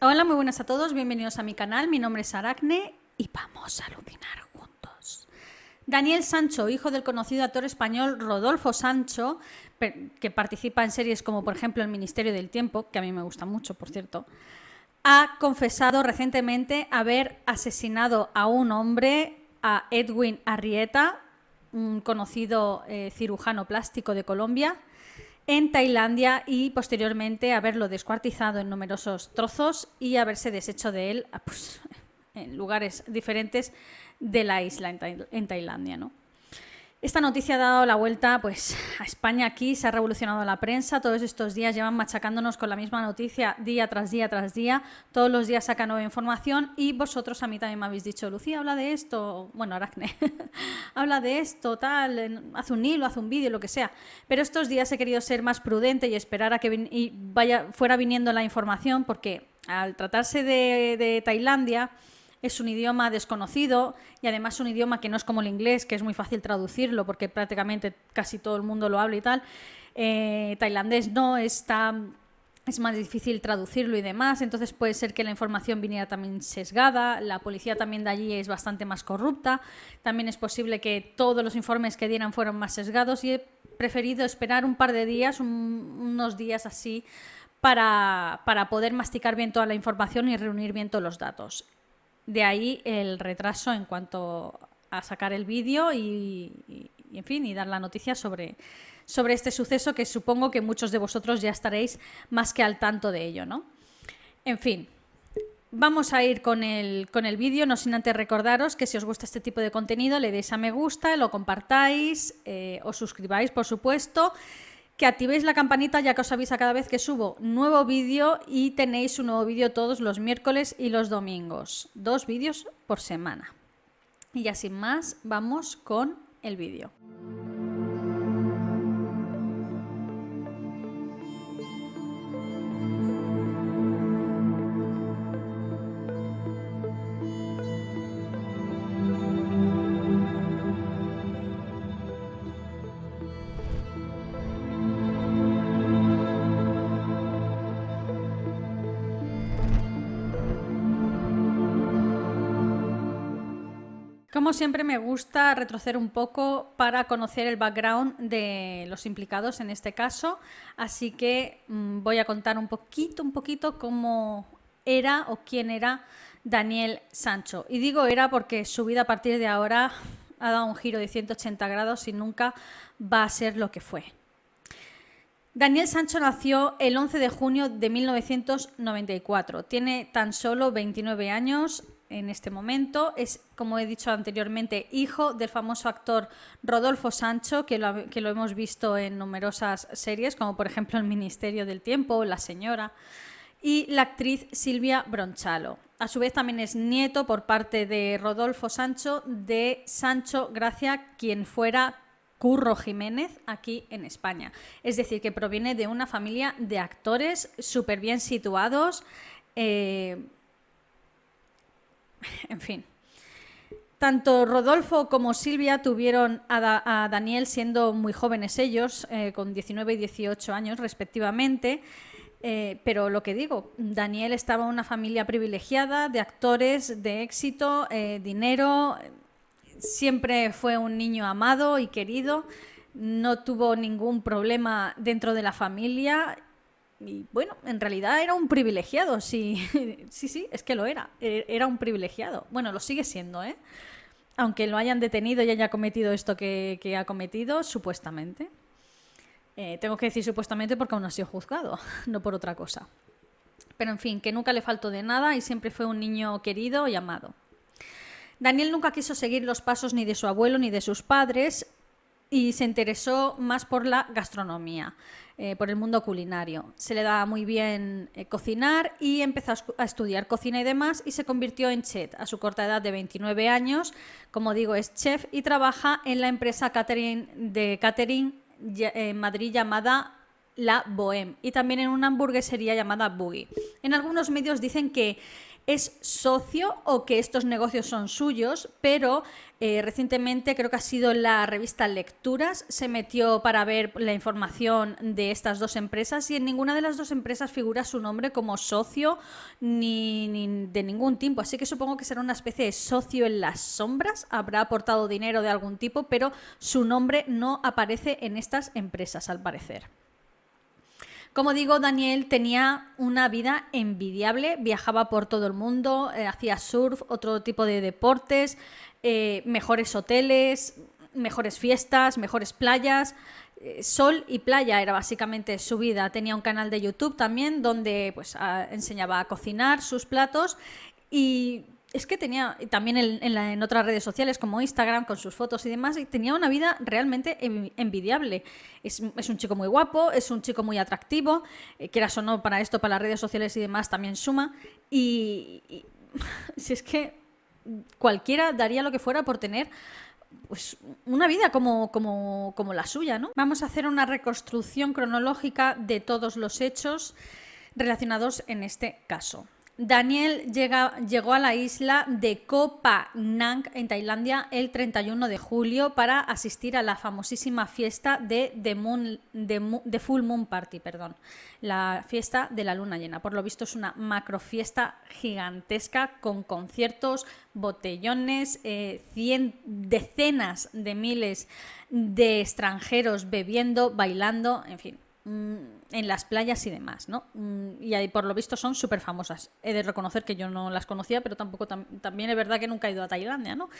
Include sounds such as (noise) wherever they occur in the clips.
Hola, muy buenas a todos, bienvenidos a mi canal. Mi nombre es Aracne y vamos a alucinar juntos. Daniel Sancho, hijo del conocido actor español Rodolfo Sancho, que participa en series como por ejemplo El Ministerio del Tiempo, que a mí me gusta mucho, por cierto, ha confesado recientemente haber asesinado a un hombre, a Edwin Arrieta, un conocido eh, cirujano plástico de Colombia, en Tailandia y posteriormente haberlo descuartizado en numerosos trozos y haberse deshecho de él pues, en lugares diferentes de la isla en, Tailandia. ¿no? Esta noticia ha dado la vuelta pues, a España. Aquí, se ha revolucionado la prensa, todos estos días llevan machacándonos con la misma noticia día tras día tras día, todos los días saca nueva información y vosotros a mí también me habéis dicho, Lucía, habla de esto, bueno, Aracne, (laughs) habla de esto, tal, haz un hilo, haz un vídeo, lo que sea, pero estos días he querido ser más prudente y esperar a que vaya, fuera viniendo la información porque al tratarse de Tailandia, es un idioma desconocido y además un idioma que no es como el inglés, que es muy fácil traducirlo porque prácticamente casi todo el mundo lo habla y tal. Eh, tailandés no, está, es más difícil traducirlo y demás, entonces puede ser que la información viniera también sesgada, la policía también de allí es bastante más corrupta, también es posible que todos los informes que dieran fueran más sesgados y he preferido esperar un par de días, unos días así, para, para, poder masticar bien toda la información y reunir bien todos los datos. De ahí el retraso en cuanto a sacar el vídeo y, en fin, y dar la noticia sobre, sobre este suceso que supongo que muchos de vosotros ya estaréis más que al tanto de ello, ¿no? En fin, Vamos a ir con el, con el vídeo, no sin antes recordaros que si os gusta este tipo de contenido le deis a me gusta, lo compartáis, eh, os suscribáis por supuesto que activéis la campanita ya que os avisa cada vez que subo nuevo vídeo y tenéis un nuevo vídeo todos los miércoles y los domingos. Dos vídeos por semana. Y ya sin más, vamos con el vídeo. Como siempre me gusta retroceder un poco para conocer el background de los implicados en este caso, así que mm, voy a contar un poquito, un poquito cómo era o quién era Daniel Sancho. Y digo era porque su vida a partir de ahora ha dado un giro de 180 grados y nunca va a ser lo que fue. Daniel Sancho nació el 11 de junio de 1994. Tiene tan solo 29 años, en este momento. Es, como he dicho anteriormente, hijo del famoso actor Rodolfo Sancho, que lo, que lo hemos visto en numerosas series, como por ejemplo El Ministerio del Tiempo, La Señora, y la actriz Silvia Bronchalo. A su vez también es nieto por parte de Rodolfo Sancho de Sancho Gracia, quien fuera Curro Jiménez aquí en España. Es decir, que proviene de una familia de actores súper bien situados. Eh, (laughs) en fin. Tanto Rodolfo como Silvia tuvieron a, Daniel siendo muy jóvenes ellos, eh, con 19 y 18 años respectivamente. Eh, pero lo que digo, Daniel estaba en una familia privilegiada, de actores, de éxito, eh, dinero. Siempre fue un niño amado y querido. No tuvo ningún problema dentro de la familia y bueno, en realidad era un privilegiado, sí, (laughs) sí, sí, es que lo era, e, era un privilegiado. Bueno, lo sigue siendo, ¿eh? Aunque lo hayan detenido y haya cometido esto que, ha cometido, supuestamente. Eh, tengo que decir supuestamente porque aún no ha sido juzgado, (laughs) no por otra cosa. Pero en fin, que nunca le faltó de nada y siempre fue un niño querido y amado. Daniel nunca quiso seguir los pasos ni de su abuelo ni de sus padres y se interesó más por la gastronomía. Eh, por el mundo culinario. Se le daba muy bien eh, cocinar y empezó a, estudiar cocina y demás y se convirtió en chef a su corta edad de 29 años. Como digo, es chef y trabaja en la empresa catering, de catering en Madrid llamada La Bohème y también en una hamburguesería llamada Boogie. En algunos medios dicen que es socio o que estos negocios son suyos, pero eh, recientemente creo que ha sido la revista Lecturas, se metió para ver la información de estas dos empresas y en ninguna de las dos empresas figura su nombre como socio ni, ni de ningún tipo. Así que supongo que será una especie de socio en las sombras, habrá aportado dinero de algún tipo, pero su nombre no aparece en estas empresas al parecer. Como digo, Daniel tenía una vida envidiable, viajaba por todo el mundo, eh, hacía surf, otro tipo de deportes, eh, mejores hoteles, mejores fiestas, mejores playas. Eh, sol y playa era básicamente su vida. Tenía un canal de YouTube también donde pues, enseñaba a cocinar sus platos y es que tenía, también en, otras redes sociales como Instagram, con sus fotos y demás, y tenía una vida realmente envidiable. Es, un chico muy guapo, es un chico muy atractivo, eh, quieras o no, para esto, para las redes sociales y demás, también suma. Y, (laughs) si es que cualquiera daría lo que fuera por tener pues una vida como, como, como la suya, ¿no? Vamos a hacer una reconstrucción cronológica de todos los hechos relacionados en este caso. Daniel llegó a la isla de Koh Phangan en Tailandia el 31 de julio para asistir a la famosísima fiesta de, The Full Moon Party, perdón, la fiesta de la luna llena. Por lo visto es una macro fiesta gigantesca con conciertos, botellones, eh, decenas de miles de extranjeros bebiendo, bailando, en fin, Mm, en las playas y demás, ¿no? Mm, y ahí por lo visto son súper famosas. He de reconocer que yo no las conocía, pero tampoco también es verdad que nunca he ido a Tailandia, ¿no?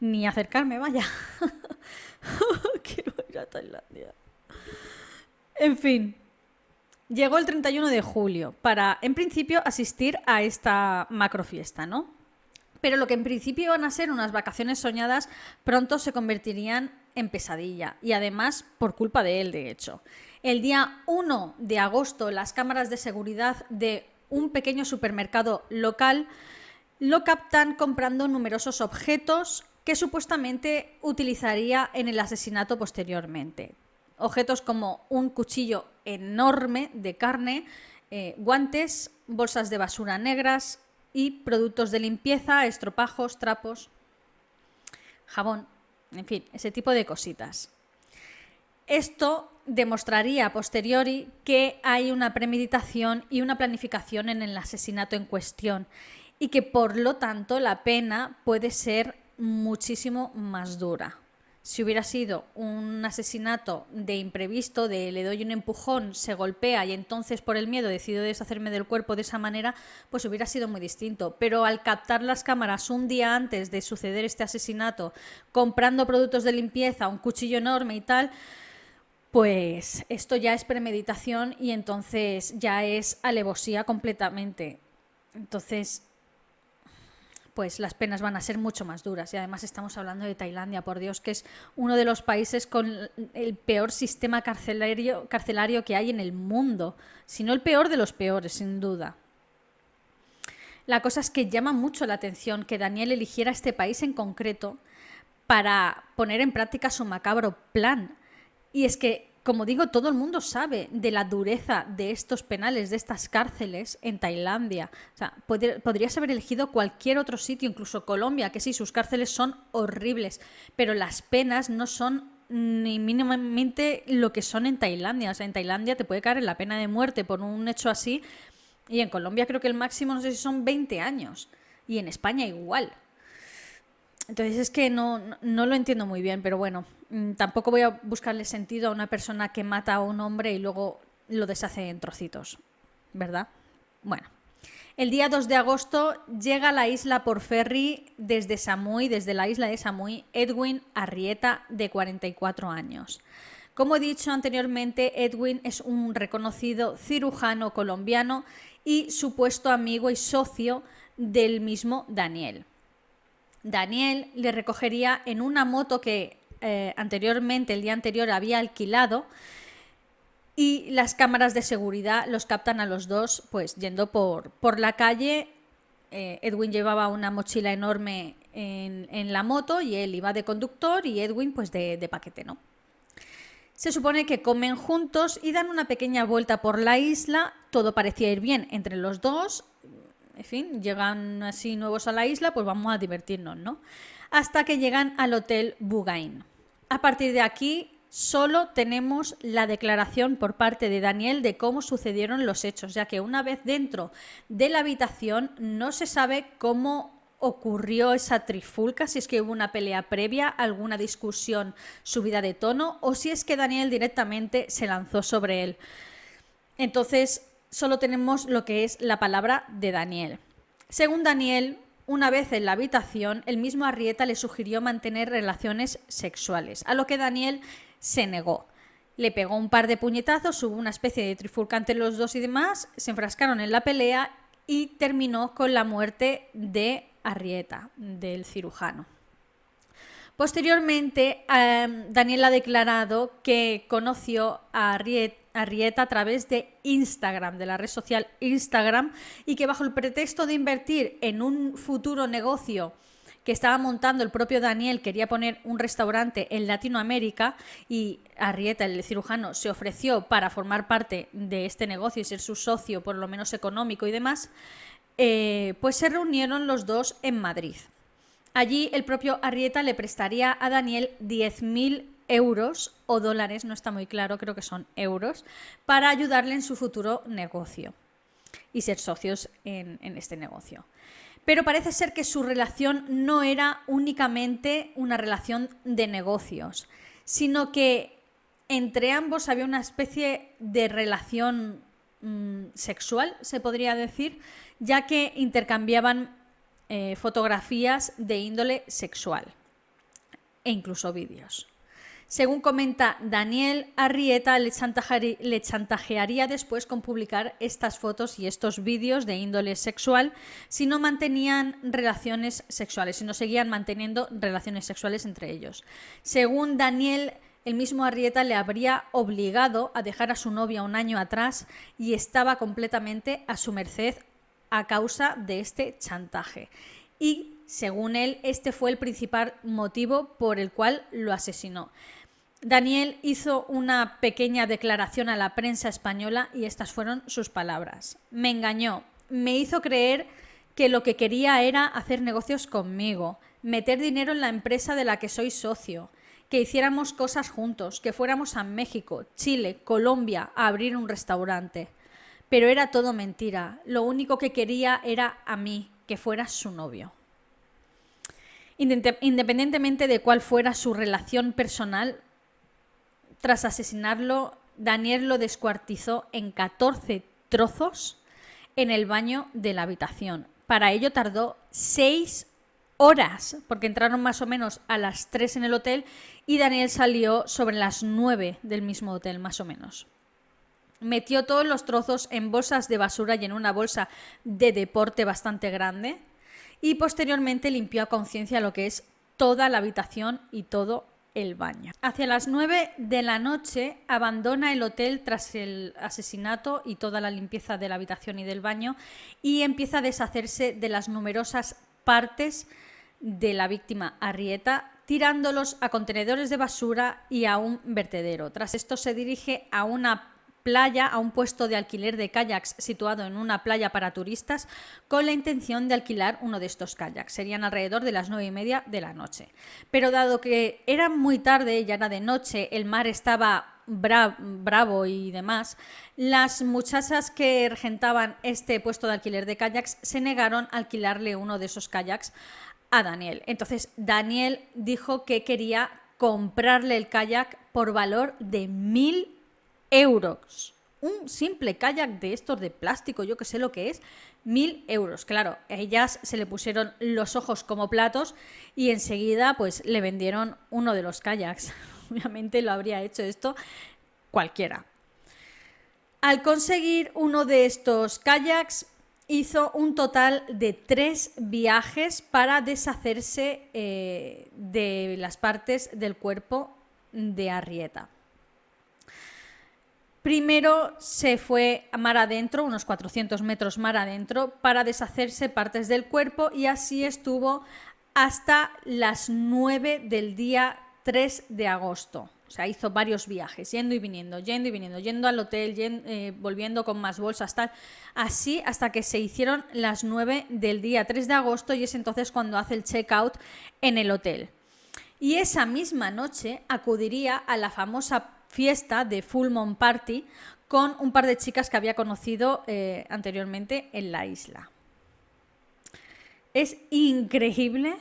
Ni acercarme, vaya. (laughs) Quiero ir a Tailandia. En fin, llegó el 31 de julio para, en principio, asistir a esta macrofiesta, ¿no? Pero lo que en principio iban a ser unas vacaciones soñadas, pronto se convertirían en pesadilla. Y además por culpa de él, de hecho. El día 1 de agosto, las cámaras de seguridad de un pequeño supermercado local lo captan comprando numerosos objetos que supuestamente utilizaría en el asesinato posteriormente. Objetos como un cuchillo enorme de carne, eh, guantes, bolsas de basura negras y productos de limpieza, estropajos, trapos, jabón, en fin, ese tipo de cositas. Esto demostraría a posteriori que hay una premeditación y una planificación en el asesinato en cuestión y que por lo tanto la pena puede ser muchísimo más dura. Si hubiera sido un asesinato de imprevisto, de le doy un empujón, se golpea y entonces por el miedo decido deshacerme del cuerpo de esa manera, pues hubiera sido muy distinto. Pero al captar las cámaras un día antes de suceder este asesinato, comprando productos de limpieza, un cuchillo enorme y tal, pues esto ya es premeditación y entonces ya es alevosía completamente. Entonces, pues las penas van a ser mucho más duras. Y además estamos hablando de Tailandia, por Dios, que es uno de los países con el peor sistema carcelario, carcelario que hay en el mundo, si no el peor de los peores, sin duda. La cosa es que llama mucho la atención que Daniel eligiera este país en concreto para poner en práctica su macabro plan y es que, como digo, todo el mundo sabe de la dureza de estos penales, de estas cárceles en Tailandia. O sea, podrías haber elegido cualquier otro sitio, incluso Colombia, que sí, sus cárceles son horribles, pero las penas no son ni mínimamente lo que son en Tailandia. O sea, en Tailandia te puede caer la pena de muerte por un hecho así, y en Colombia creo que el máximo, no sé si son 20 años, y en España igual. Entonces es que no, no lo entiendo muy bien, pero bueno, mm, tampoco voy a buscarle sentido a una persona que mata a un hombre y luego lo deshace en trocitos, ¿verdad? Bueno, el día 2 de agosto llega a la isla por ferry desde Samui, desde la isla de Samui, Edwin Arrieta, de 44 años. Como he dicho anteriormente, Edwin es un reconocido cirujano colombiano y supuesto amigo y socio del mismo Daniel. Daniel le recogería en una moto que eh, anteriormente, el día anterior, había alquilado y las cámaras de seguridad los captan a los dos pues yendo por, por la calle. Eh, Edwin llevaba una mochila enorme en, la moto y él iba de conductor y Edwin pues de, de paquete, ¿no? Se supone que comen juntos y dan una pequeña vuelta por la isla, todo parecía ir bien entre los dos, en fin, llegan así nuevos a la isla, pues vamos a divertirnos, ¿no? Hasta que llegan al Hotel Bugain. A partir de aquí solo tenemos la declaración por parte de Daniel de cómo sucedieron los hechos, ya que una vez dentro de la habitación no se sabe cómo ocurrió esa trifulca, si es que hubo una pelea previa, alguna discusión subida de tono o si es que Daniel directamente se lanzó sobre él. Entonces, solo tenemos lo que es la palabra de Daniel. Según Daniel, una vez en la habitación, el mismo Arrieta le sugirió mantener relaciones sexuales, a lo que Daniel se negó. Le pegó un par de puñetazos, hubo una especie de trifulca entre los dos y demás, se enfrascaron en la pelea y terminó con la muerte de Arrieta, del cirujano. Posteriormente, em, Daniel ha declarado que conoció a Arrieta a través de Instagram, de la red social Instagram, y que bajo el pretexto de invertir en un futuro negocio que estaba montando el propio Daniel, quería poner un restaurante en Latinoamérica y Arrieta, el cirujano, se ofreció para formar parte de este negocio y ser su socio, por lo menos económico y demás, eh, pues se reunieron los dos en Madrid. Allí el propio Arrieta le prestaría a Daniel 10.000 euros o dólares, no está muy claro, creo que son euros, para ayudarle en su futuro negocio y ser socios en este negocio. Pero parece ser que su relación no era únicamente una relación de negocios, sino que entre ambos había una especie de relación mm, sexual, se podría decir, ya que intercambiaban eh, fotografías de índole sexual e incluso vídeos. Según comenta Daniel, Arrieta le, chantajearía después con publicar estas fotos y estos vídeos de índole sexual si no mantenían relaciones sexuales, si no seguían manteniendo relaciones sexuales entre ellos. Según Daniel, el mismo Arrieta le habría obligado a dejar a su novia un año atrás y estaba completamente a su merced a causa de este chantaje. Y, según él, este fue el principal motivo por el cual lo asesinó. Daniel hizo una pequeña declaración a la prensa española y estas fueron sus palabras. Me engañó, me hizo creer que lo que quería era hacer negocios conmigo, meter dinero en la empresa de la que soy socio, que hiciéramos cosas juntos, que fuéramos a México, Chile, Colombia a abrir un restaurante. Pero era todo mentira, lo único que quería era a mí, que fuera su novio. Independientemente de cuál fuera su relación personal, tras asesinarlo, Daniel lo descuartizó en 14 trozos en el baño de la habitación. Para ello tardó 6 horas, porque entraron más o menos a las 3 en el hotel y Daniel salió sobre las 9 del mismo hotel, más o menos. Metió todos los trozos en bolsas de basura y en una bolsa de deporte bastante grande y posteriormente limpió a conciencia lo que es toda la habitación y todo el baño. Hacia las 9 de la noche abandona el hotel tras el asesinato y toda la limpieza de la habitación y del baño y empieza a deshacerse de las numerosas partes de la víctima Arrieta, tirándolos a contenedores de basura y a un vertedero. Tras esto se dirige a una playa a un puesto de alquiler de kayaks situado en una playa para turistas con la intención de alquilar uno de estos kayaks. Serían alrededor de las nueve y media de la noche. Pero dado que era muy tarde, ya era de noche, el mar estaba bravo y demás, las muchachas que regentaban este puesto de alquiler de kayaks se negaron a alquilarle uno de esos kayaks a Daniel. Entonces Daniel dijo que quería comprarle el kayak por valor de mil euros. Un simple kayak de estos de plástico, yo que sé lo que es, mil euros. Claro, a ellas se le pusieron los ojos como platos y enseguida pues le vendieron uno de los kayaks. (laughs) Obviamente lo habría hecho esto cualquiera. Al conseguir uno de estos kayaks, hizo un total de tres viajes para deshacerse eh, de las partes del cuerpo de Arrieta. Primero se fue a mar adentro, unos 400 metros mar adentro, para deshacerse partes del cuerpo y así estuvo hasta las 9 del día 3 de agosto. O sea, hizo varios viajes, yendo y viniendo, yendo y viniendo, yendo al hotel, eh, volviendo con más bolsas, tal. Así hasta que se hicieron las 9 del día 3 de agosto y es entonces cuando hace el checkout en el hotel. Y esa misma noche acudiría a la famosa fiesta de Full Moon Party con un par de chicas que había conocido eh, anteriormente en la isla. Es increíble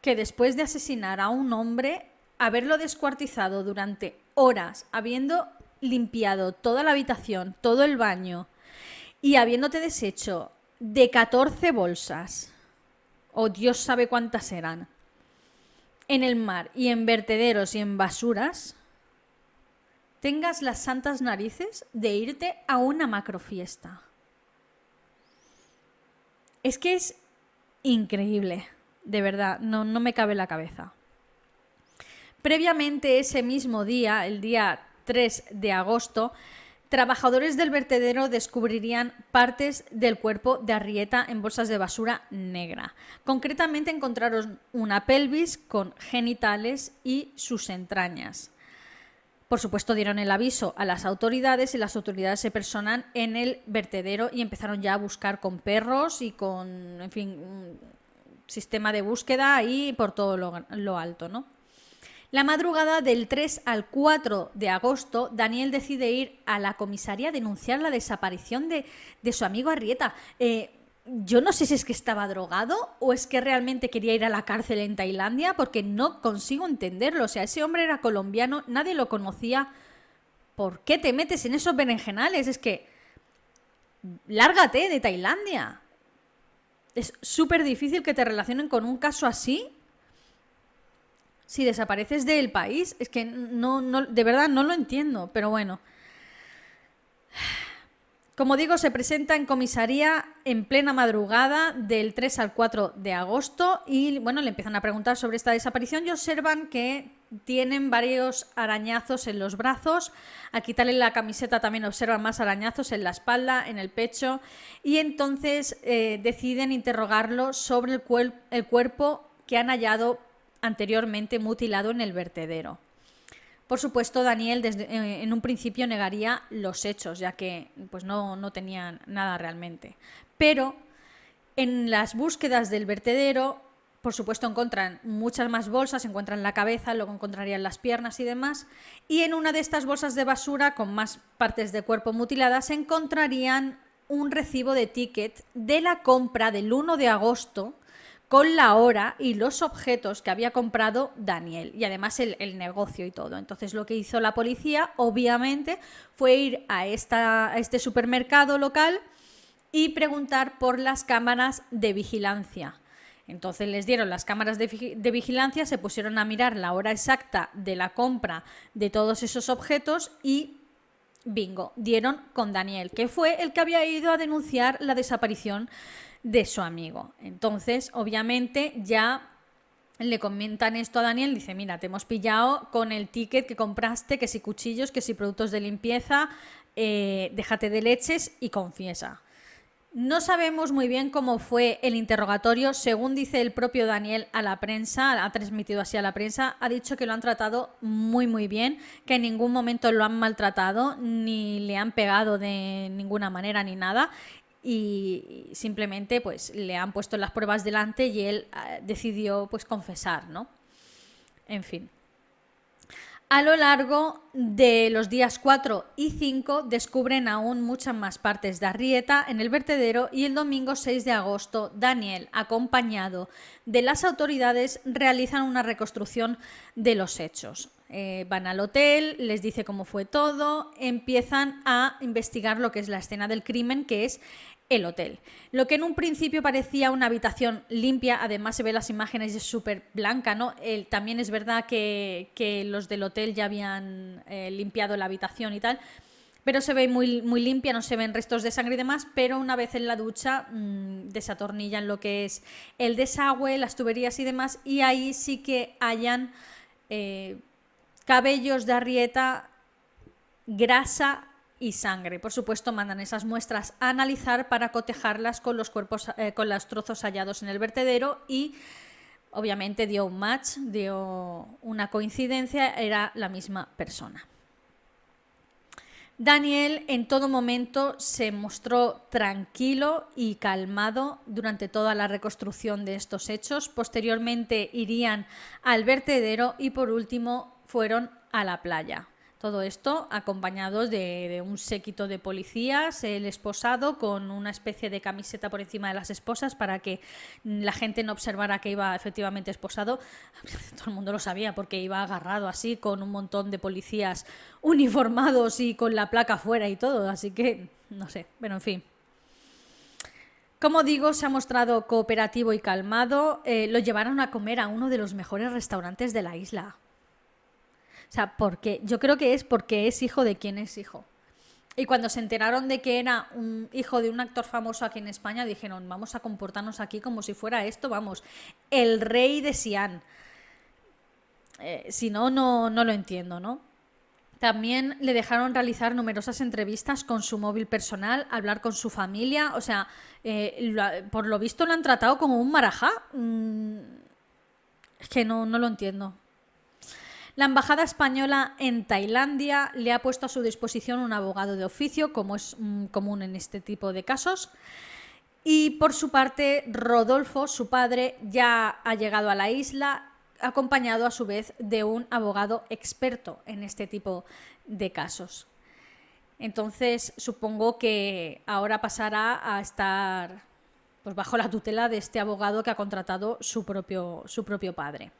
que después de asesinar a un hombre haberlo descuartizado durante horas, habiendo limpiado toda la habitación, todo el baño y habiéndote deshecho de 14 bolsas, o Dios sabe cuántas eran, en el mar y en vertederos y en basuras, tengas las santas narices de irte a una macrofiesta. Es que es increíble, de verdad, no, no me cabe la cabeza. Previamente ese mismo día, el día 3 de agosto, trabajadores del vertedero descubrirían partes del cuerpo de Arrieta en bolsas de basura negra. Concretamente encontraron una pelvis con genitales y sus entrañas. Por supuesto, dieron el aviso a las autoridades y las autoridades se personan en el vertedero y empezaron ya a buscar con perros y con, en fin, un sistema de búsqueda ahí por todo lo, alto, ¿no? La madrugada del 3 al 4 de agosto, Daniel decide ir a la comisaría a denunciar la desaparición de, su amigo Arrieta. Eh, yo no sé si es que estaba drogado o es que realmente quería ir a la cárcel en Tailandia, porque no consigo entenderlo. O sea, ese hombre era colombiano, nadie lo conocía. ¿Por qué te metes en esos berenjenales? Es que. Lárgate de Tailandia. Es súper difícil que te relacionen con un caso así si desapareces del país. Es que no, de verdad no lo entiendo, pero bueno. Como digo, se presenta en comisaría en plena madrugada del 3 al 4 de agosto y bueno, le empiezan a preguntar sobre esta desaparición y observan que tienen varios arañazos en los brazos. A quitarle la camiseta también observan más arañazos en la espalda, en el pecho y entonces eh, deciden interrogarlo sobre el cuerpo que han hallado anteriormente mutilado en el vertedero. Por supuesto, Daniel desde, eh, en un principio negaría los hechos, ya que pues, no, no tenían nada realmente. Pero en las búsquedas del vertedero, por supuesto, encuentran muchas más bolsas, encuentran la cabeza, luego encontrarían las piernas y demás. Y en una de estas bolsas de basura, con más partes de cuerpo mutiladas, encontrarían un recibo de ticket de la compra del 1 de agosto con la hora y los objetos que había comprado Daniel y además el, negocio y todo. Entonces lo que hizo la policía obviamente fue ir a, esta, este supermercado local y preguntar por las cámaras de vigilancia. Entonces les dieron las cámaras de, de, vigilancia, se pusieron a mirar la hora exacta de la compra de todos esos objetos y bingo, dieron con Daniel, que fue el que había ido a denunciar la desaparición de su amigo. Entonces, obviamente, ya le comentan esto a Daniel, dice, mira, te hemos pillado con el ticket que compraste, que si cuchillos, que si productos de limpieza, eh, déjate de leches y confiesa. No sabemos muy bien cómo fue el interrogatorio, según dice el propio Daniel a la prensa, ha transmitido así a la prensa, ha dicho que lo han tratado muy muy bien, que en ningún momento lo han maltratado, ni le han pegado de ninguna manera ni nada, y simplemente pues le han puesto las pruebas delante y él eh, decidió pues confesar, ¿no? En fin. A lo largo de los días 4 y 5 descubren aún muchas más partes de Arrieta en el vertedero y el domingo 6 de agosto Daniel, acompañado de las autoridades, realizan una reconstrucción de los hechos. Eh, van al hotel, les dice cómo fue todo, empiezan a investigar lo que es la escena del crimen, que es el hotel. Lo que en un principio parecía una habitación limpia, además se ve las imágenes es súper blanca, ¿no? también es verdad que, los del hotel ya habían eh, limpiado la habitación y tal, pero se ve muy, muy limpia, no se ven restos de sangre y demás, pero una vez en la ducha mmm, desatornillan lo que es el desagüe, las tuberías y demás, y ahí sí que hayan eh, cabellos de arrieta, grasa y sangre. Por supuesto, mandan esas muestras a analizar para cotejarlas con los cuerpos, eh, con los trozos hallados en el vertedero y obviamente dio un match, dio una coincidencia, era la misma persona. Daniel en todo momento se mostró tranquilo y calmado durante toda la reconstrucción de estos hechos. Posteriormente irían al vertedero y por último fueron a la playa. Todo esto acompañados de, un séquito de policías, el esposado con una especie de camiseta por encima de las esposas para que la gente no observara que iba efectivamente esposado. (laughs) Todo el mundo lo sabía porque iba agarrado así con un montón de policías uniformados y con la placa fuera y todo. Así que, no sé, bueno, en fin. Como digo, se ha mostrado cooperativo y calmado. Eh, lo llevaron a comer a uno de los mejores restaurantes de la isla. O sea, porque yo creo que es porque es hijo de quien es hijo. Y cuando se enteraron de que era un hijo de un actor famoso aquí en España, dijeron, vamos a comportarnos aquí como si fuera esto, vamos, el rey de Sian. Eh, si no, no, no lo entiendo, ¿no? También le dejaron realizar numerosas entrevistas con su móvil personal, hablar con su familia. O sea, eh, por lo visto lo han tratado como un marajá. Mm, es que no, no lo entiendo. La Embajada Española en Tailandia le ha puesto a su disposición un abogado de oficio, como es mm, común en este tipo de casos. Y por su parte, Rodolfo, su padre, ya ha llegado a la isla, acompañado a su vez de un abogado experto en este tipo de casos. Entonces, supongo que ahora pasará a estar pues, bajo la tutela de este abogado que ha contratado su propio, su propio padre.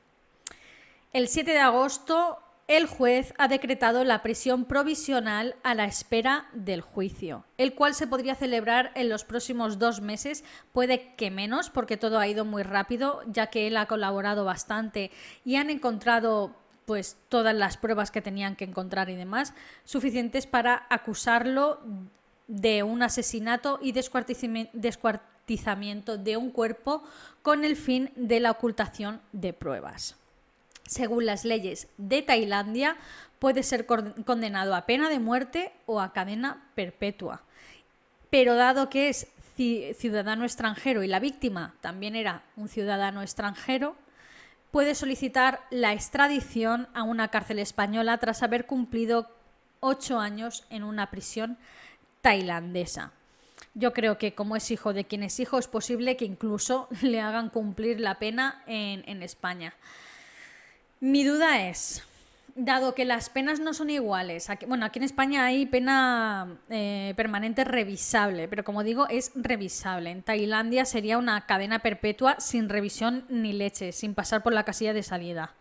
El 7 de agosto, el juez ha decretado la prisión provisional a la espera del juicio, el cual se podría celebrar en los próximos dos meses, puede que menos, porque todo ha ido muy rápido, ya que él ha colaborado bastante y han encontrado pues todas las pruebas que tenían que encontrar y demás, suficientes para acusarlo de un asesinato y descuartizamiento de un cuerpo con el fin de la ocultación de pruebas según las leyes de Tailandia, puede ser condenado a pena de muerte o a cadena perpetua. Pero dado que es ciudadano extranjero y la víctima también era un ciudadano extranjero, puede solicitar la extradición a una cárcel española tras haber cumplido ocho años en una prisión tailandesa. Yo creo que como es hijo de quien es hijo, es posible que incluso (laughs) le hagan cumplir la pena en, en España. Mi duda es, dado que las penas no son iguales, aquí, bueno, aquí en España hay pena eh, permanente revisable, pero como digo, es revisable. En Tailandia sería una cadena perpetua sin revisión ni leche, sin pasar por la casilla de salida.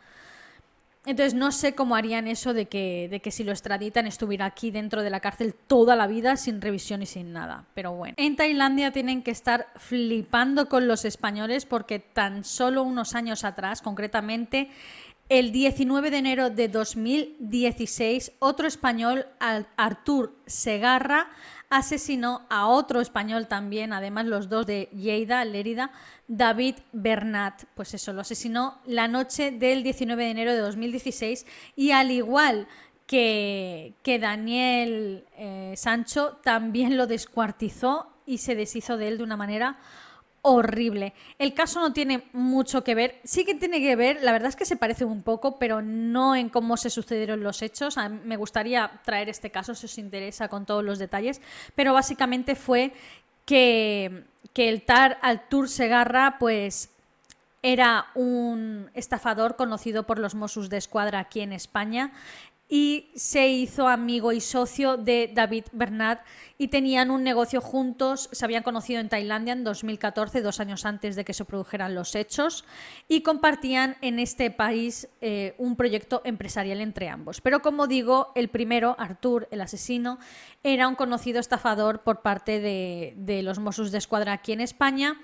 Entonces no sé cómo harían eso de que, de que si lo extraditan estuviera aquí dentro de la cárcel toda la vida sin revisión y sin nada. Pero bueno. En Tailandia tienen que estar flipando con los españoles porque tan solo unos años atrás, concretamente el 19 de enero de 2016, otro español, Artur Segarra, asesinó a otro español también, además los dos de Lleida, Lérida, David Bernat. Pues eso, lo asesinó la noche del 19 de enero de 2016 y al igual que, que Daniel eh, Sancho, también lo descuartizó y se deshizo de él de una manera horrible. El caso no tiene mucho que ver, sí que tiene que ver, la verdad es que se parece un poco, pero no en cómo se sucedieron los hechos. me gustaría traer este caso si os interesa con todos los detalles, pero básicamente fue que, que el Tar Altur Segarra pues era un estafador conocido por los Mossos de Escuadra aquí en España y se hizo amigo y socio de David Bernat y tenían un negocio juntos, se habían conocido en Tailandia en 2014, dos años antes de que se produjeran los hechos, y compartían en este país eh, un proyecto empresarial entre ambos. Pero como digo, el primero, Artur, el asesino, era un conocido estafador por parte de, de los Mossos de Escuadra aquí en España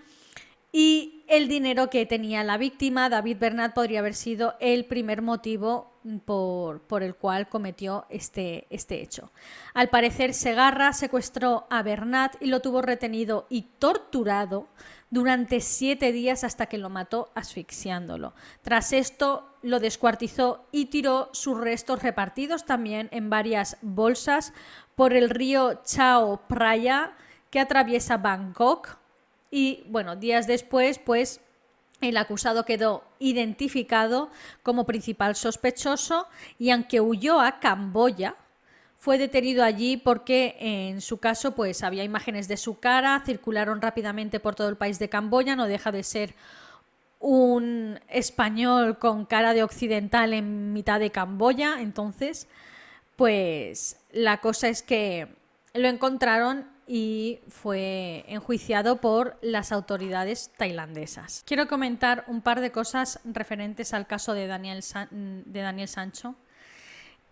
y el dinero que tenía la víctima, David Bernat, podría haber sido el primer motivo por, el cual cometió este, este hecho. Al parecer, Segarra secuestró a Bernat y lo tuvo retenido y torturado durante siete días hasta que lo mató asfixiándolo. Tras esto, lo descuartizó y tiró sus restos repartidos también en varias bolsas por el río Chao Phraya que atraviesa Bangkok y bueno, días después, pues El acusado quedó identificado como principal sospechoso y aunque huyó a Camboya, fue detenido allí porque en su caso pues había imágenes de su cara, circularon rápidamente por todo el país de Camboya, no deja de ser un español con cara de occidental en mitad de Camboya, entonces pues la cosa es que lo encontraron y fue enjuiciado por las autoridades tailandesas. Quiero comentar un par de cosas referentes al caso de Daniel, de Daniel Sancho.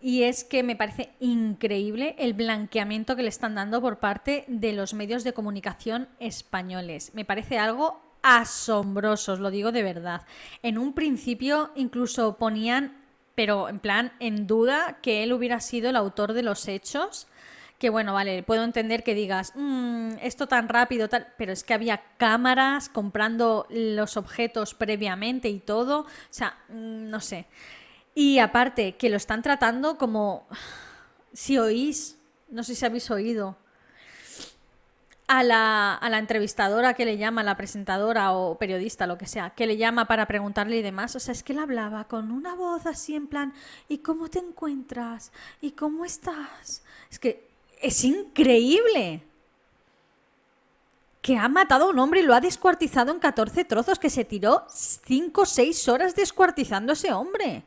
Y es que me parece increíble el blanqueamiento que le están dando por parte de los medios de comunicación españoles. Me parece algo asombroso, os lo digo de verdad. En un principio incluso ponían, pero en plan en duda, que él hubiera sido el autor de los hechos que bueno, vale, puedo entender que digas, mm, esto tan rápido, tal, pero es que había cámaras comprando los objetos previamente y todo, o sea, mm, no sé. Y aparte, que lo están tratando como, si oís, no sé si habéis oído, a la, a la, entrevistadora que le llama, la presentadora o periodista, lo que sea, que le llama para preguntarle y demás. O sea, es que él hablaba con una voz así en plan, ¿y cómo te encuentras? ¿Y cómo estás? Es que es increíble. Que ha matado a un hombre y lo ha descuartizado en 14 trozos, que se tiró 5 o 6 horas descuartizando a ese hombre.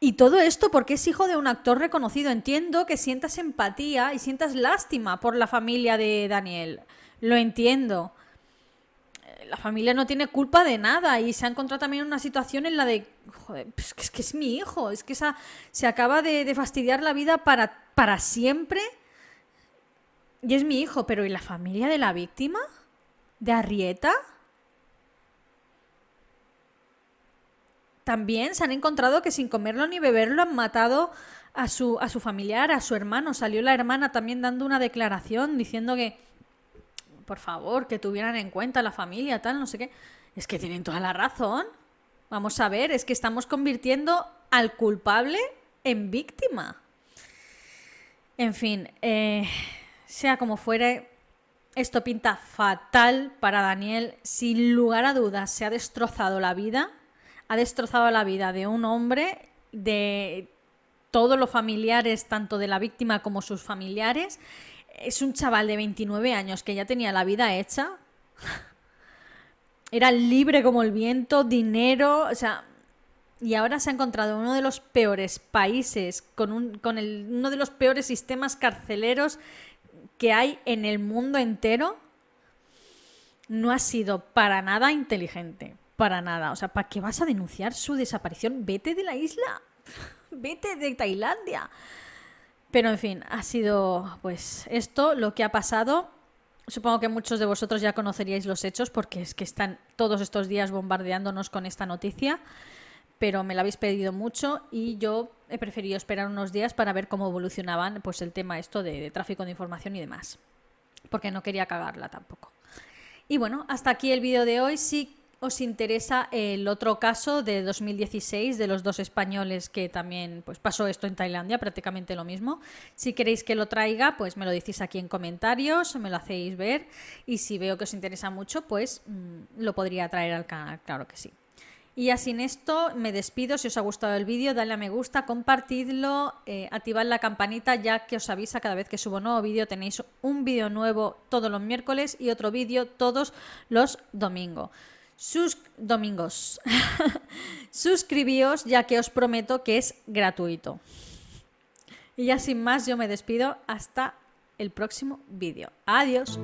Y todo esto porque es hijo de un actor reconocido. Entiendo que sientas empatía y sientas lástima por la familia de Daniel. Lo entiendo. La familia no tiene culpa de nada y se ha encontrado también en una situación en la de, pues es que es mi hijo, es que esa, se acaba de, de fastidiar la vida para para siempre. Y es mi hijo, pero ¿y la familia de la víctima? ¿De Arrieta? También se han encontrado que sin comerlo ni beberlo han matado a su, a su familiar, a su hermano. Salió la hermana también dando una declaración diciendo que, por favor, que tuvieran en cuenta la familia, tal, no sé qué. Es que tienen toda la razón. Vamos a ver, es que estamos convirtiendo al culpable en víctima. En fin, eh, sea como fuere, esto pinta fatal para Daniel. Sin lugar a dudas, se ha destrozado la vida. Ha destrozado la vida de un hombre, de todos los familiares, tanto de la víctima como sus familiares. Es un chaval de 29 años que ya tenía la vida hecha. (laughs) Era libre como el viento, dinero, o sea, y ahora se ha encontrado uno de los peores países, con, un, con el, uno de los peores sistemas carceleros que hay en el mundo entero, no ha sido para nada inteligente. Para nada. O sea, ¿para qué vas a denunciar su desaparición? Vete de la isla. (laughs) Vete de Tailandia. Pero en fin, ha sido pues esto lo que ha pasado. Supongo que muchos de vosotros ya conoceríais los hechos porque es que están todos estos días bombardeándonos con esta noticia pero me la habéis pedido mucho y yo he preferido esperar unos días para ver cómo evolucionaban pues el tema esto de, tráfico de información y demás, porque no quería cagarla tampoco. Y bueno, hasta aquí el vídeo de hoy. Si os interesa el otro caso de 2016 de los dos españoles que también pues pasó esto en Tailandia, prácticamente lo mismo. Si queréis que lo traiga, pues me lo decís aquí en comentarios, me lo hacéis ver y si veo que os interesa mucho, pues mm, lo podría traer al canal, claro que sí. Y así en esto me despido. Si os ha gustado el vídeo, dale a me gusta, compartidlo, eh, activad la campanita ya que os avisa cada vez que subo nuevo vídeo. Tenéis un vídeo nuevo todos los miércoles y otro vídeo todos los domingos. Sus domingos. (laughs) Suscribíos ya que os prometo que es gratuito. Y ya sin más yo me despido hasta el próximo vídeo. Adiós.